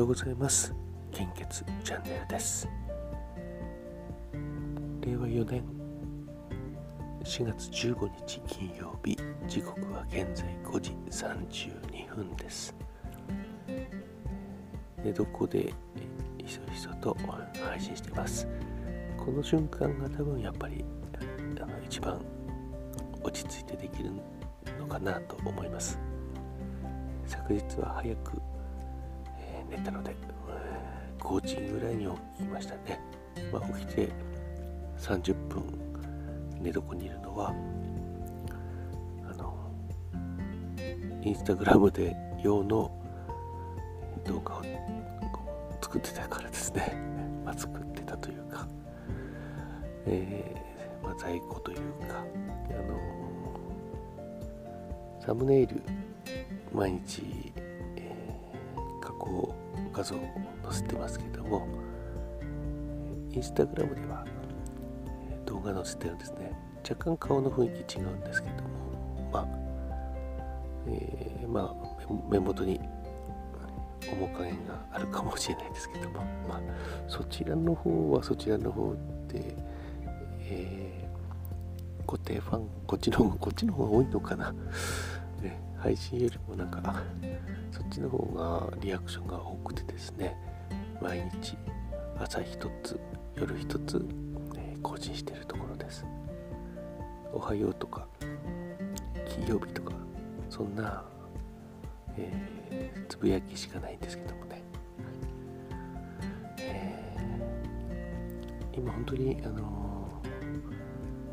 ようございます。献血チャンネルです。令和4年4月15日金曜日時刻は現在5時32分です。寝床でひそひそと配信してます。この瞬間が多分やっぱりあの一番落ち着いてできるのかなと思います。昨日は早くたので、5時ぐらいに起きましたね。まあ、起きて30分寝床にいるのは、あの、インスタグラムで用の動画を作ってたからですね。まあ、作ってたというか、えー、まあ、在庫というか、あの、サムネイル毎日こう画像を載せてますけどもインスタグラムでは動画載せてるんですね。若干顔の雰囲気違うんですけどもまあ、えー、まあ目元に面影があるかもしれないですけどもまあそちらの方はそちらの方で、えー、固定ファンこっちの方こっちの方が多いのかな。配信よりもなんかそっちの方がリアクションが多くてですね毎日朝一つ夜一つ、え更新しているところです。おはようとか金曜日とかそんな、えー、つぶやきしかないんですけどもね、えー、今本当にあの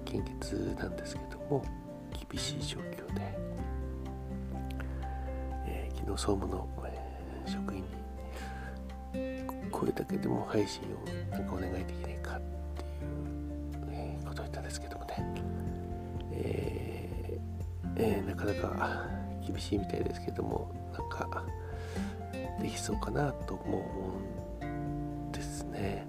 ー、献血なんですけども厳しい状況での総務の、えー、職員にこれだけでも配信をなんかお願いできないかっていう、えー、ことを言ったんですけどもね、えーえー、なかなか厳しいみたいですけどもなんかできそうかなとも思うんですね。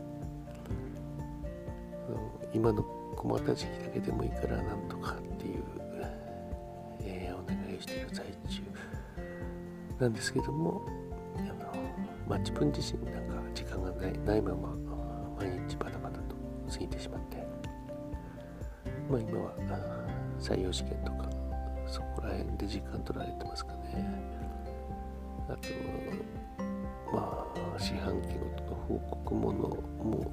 今の困った時期だけでもいいからなんとかっていう、えー、お願いをしている最中なんですけどもあの、まあ、自分自身なんか時間がないないまま毎日バタバタと過ぎてしまって、まあ、今は採用試験とかそこら辺で時間取られてますかね。あとまあ四半期ごとの報告ものも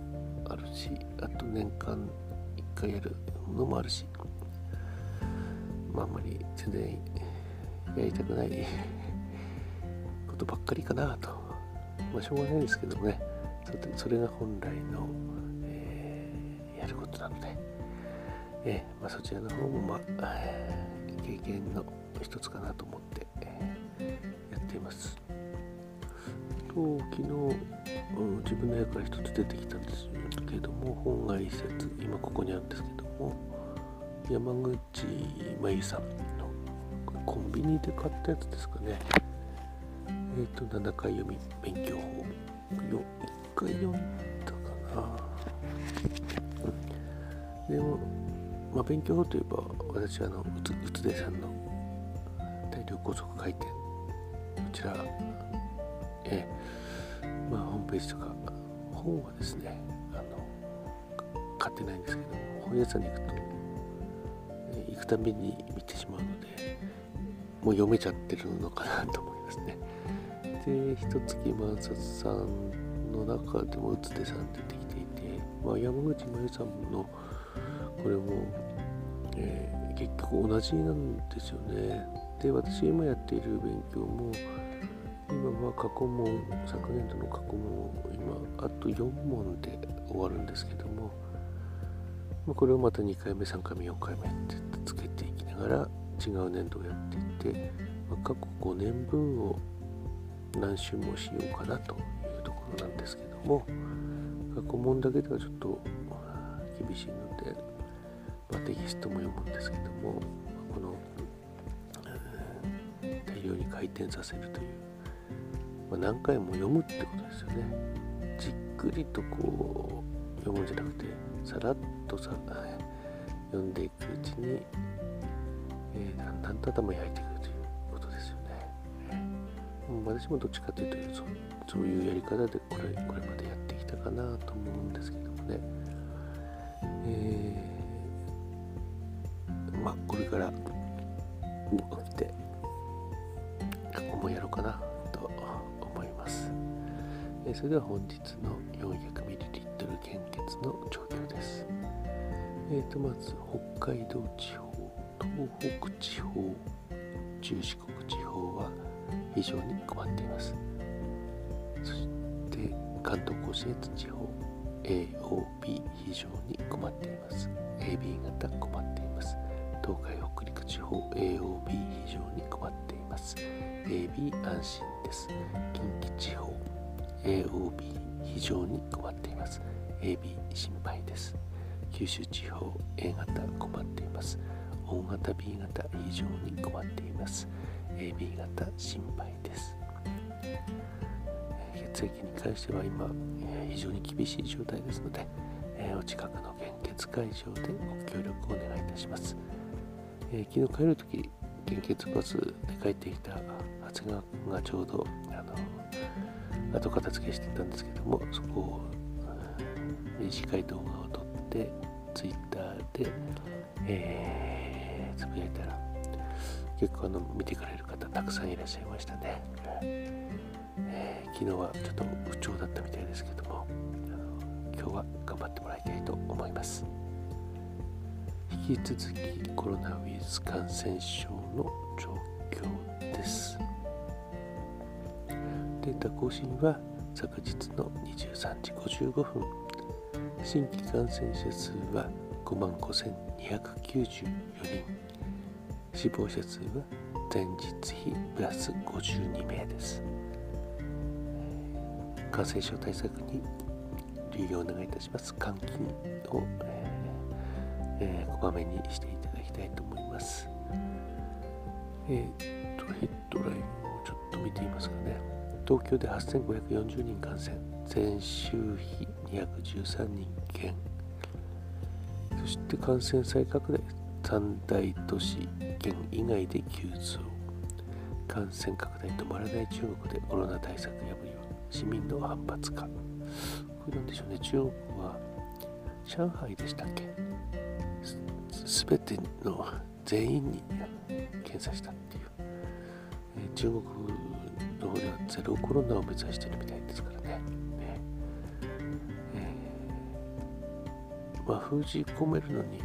あるしあと年間1回やるものもあるしまああんまり全然やりたくないことばっかりかなと。まあ、しょうがないですけどもね、それが本来の、えー、やることなので、えー、まあ、そちらの方も、まあ、経験の一つかなと思って、えー、やっています。と昨日、うん、自分の部屋から一つ出てきたんですけども、本が一冊、今ここにあるんですけども、山口真由さんのコンビニで買ったやつですかね。えっ、ー、と、7回読み勉強法。よ1回読んだかな。でも、まあ、勉強法といえば、私はあの、うつうつでさんの大量高速回転。こちら、えー、まあ、ホームページとか、本はですね、あの、買ってないんですけど、本屋さんに行くと、え行くたびに見てしまうので、もう読めちゃってるのかなと思いますね。で一月万冊さんの中でもうつてさん出てきていて、まあ、山口真由さんのこれも、えー、結局同じなんですよね。で私が今やっている勉強も今は過去問昨年度の過去問を今あと4問で終わるんですけどもまこれをまた2回目3回目4回目ってつけていきながら違う年度をやっていって、まあ、過去5年分を何周もしようかなというところなんですけども過去問だけではちょっと厳しいので、まあ、テキストも読むんですけどもこの、大量に回転させるという、まあ、何回も読むってことですよね。じっくりとこう読むんじゃなくてさらっとさ読んでいくうちに、えー、だんだんと頭焼いてく私もどっちかというとそういうやり方でこれこれまでやってきたかなと思うんですけどもね、えー、まあこれから起きて思いやろうかなと思います、えー、それでは本日の 400ml 献血の状況です。えーとまず北海道地方東北地方中四国地方は非常に困っています。そして関東甲信越地方 AOB 非常に困っています。AB 型困っています。東海北陸地方 AOB 非常に困っています。AB 安心です。近畿地方 AOB 非常に困っています。AB 心配です。九州地方 A 型困っています。大型 B 型非常に困っています。AB 型心配です。血液に関しては今非常に厳しい状態ですのでお近くの献血会場でご協力をお願いいたします、昨日帰るとき献血バスで帰ってきた長谷川君がちょうどあの後片付けしてたんですけどもそこを短い動画を撮ってツイッターで、えー、つぶやいたら結構あの見てくれる方たくさんいらっしゃいましたね、えー、昨日はちょっと不調だったみたいですけども今日は頑張ってもらいたいと思います。引き続きコロナウイルス感染症の状況です。データ更新は昨日の23時55分。新規感染者数は5万5294人。死亡者数は前日比プラス52名です。感染症対策に留意をお願いいたします。換気を、えーえー、こまめにしていただきたいと思います。えー、っとヘッドラインをちょっと見てみますかね。東京で8540人感染。前週比213人減。そして感染再拡大三大都市県以外で急増。感染拡大止まらない中国でコロナ対策破りは市民の反発か。これなんでしょうね。中国は上海でしたっけ？すべての全員に検査したっていう、え中国の方ではゼロコロナを目指してるみたいですからね。ね、えー、まあ封じ込めるのに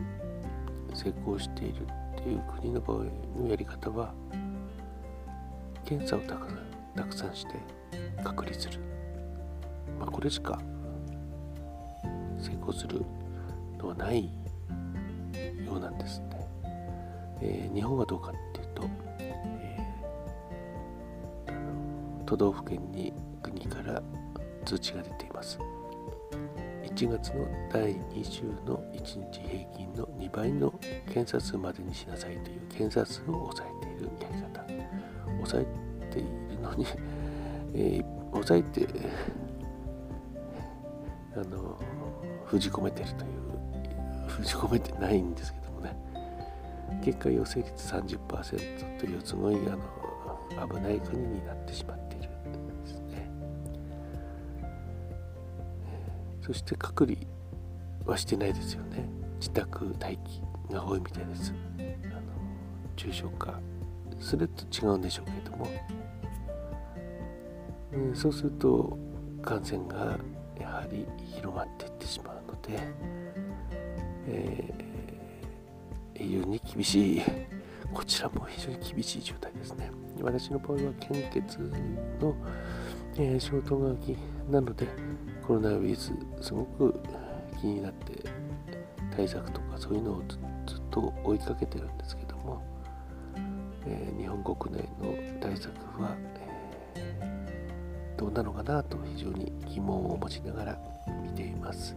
成功しているっていう国の場合のやり方は検査をたくさんたくさんして隔離する、まあ、これしか成功するのはないようなんですね、えー、日本はどうかっていうと、えー、都道府県に国から通知が出ています。1月の第2週の1日平均の2倍の検査数までにしなさいという検査数を抑えているやり方抑えているのに えー、抑えて あの封じ込めてるという封じ込めてないんですけどもね。結果陽性率30%というすごいあの危ない国になってしまっそして隔離はしてないですよね。自宅待機が多いみたいです。あの重症化すると違うんでしょうけれども、えー、そうすると感染がやはり広がっていってしまうので、えー、非常に厳しいこちらも非常に厳しい状態ですね。私の場合は献血の、えー、消灯書きなのでコロナウイルスすごく気になって対策とかそういうのをずっと追いかけてるんですけども、えー、日本国内の対策は、えー、どうなのかなと非常に疑問を持ちながら見ています、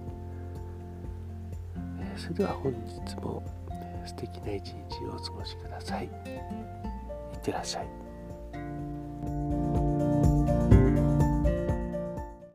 えー、それでは本日も素敵な一日をお過ごしください。いってらっしゃい。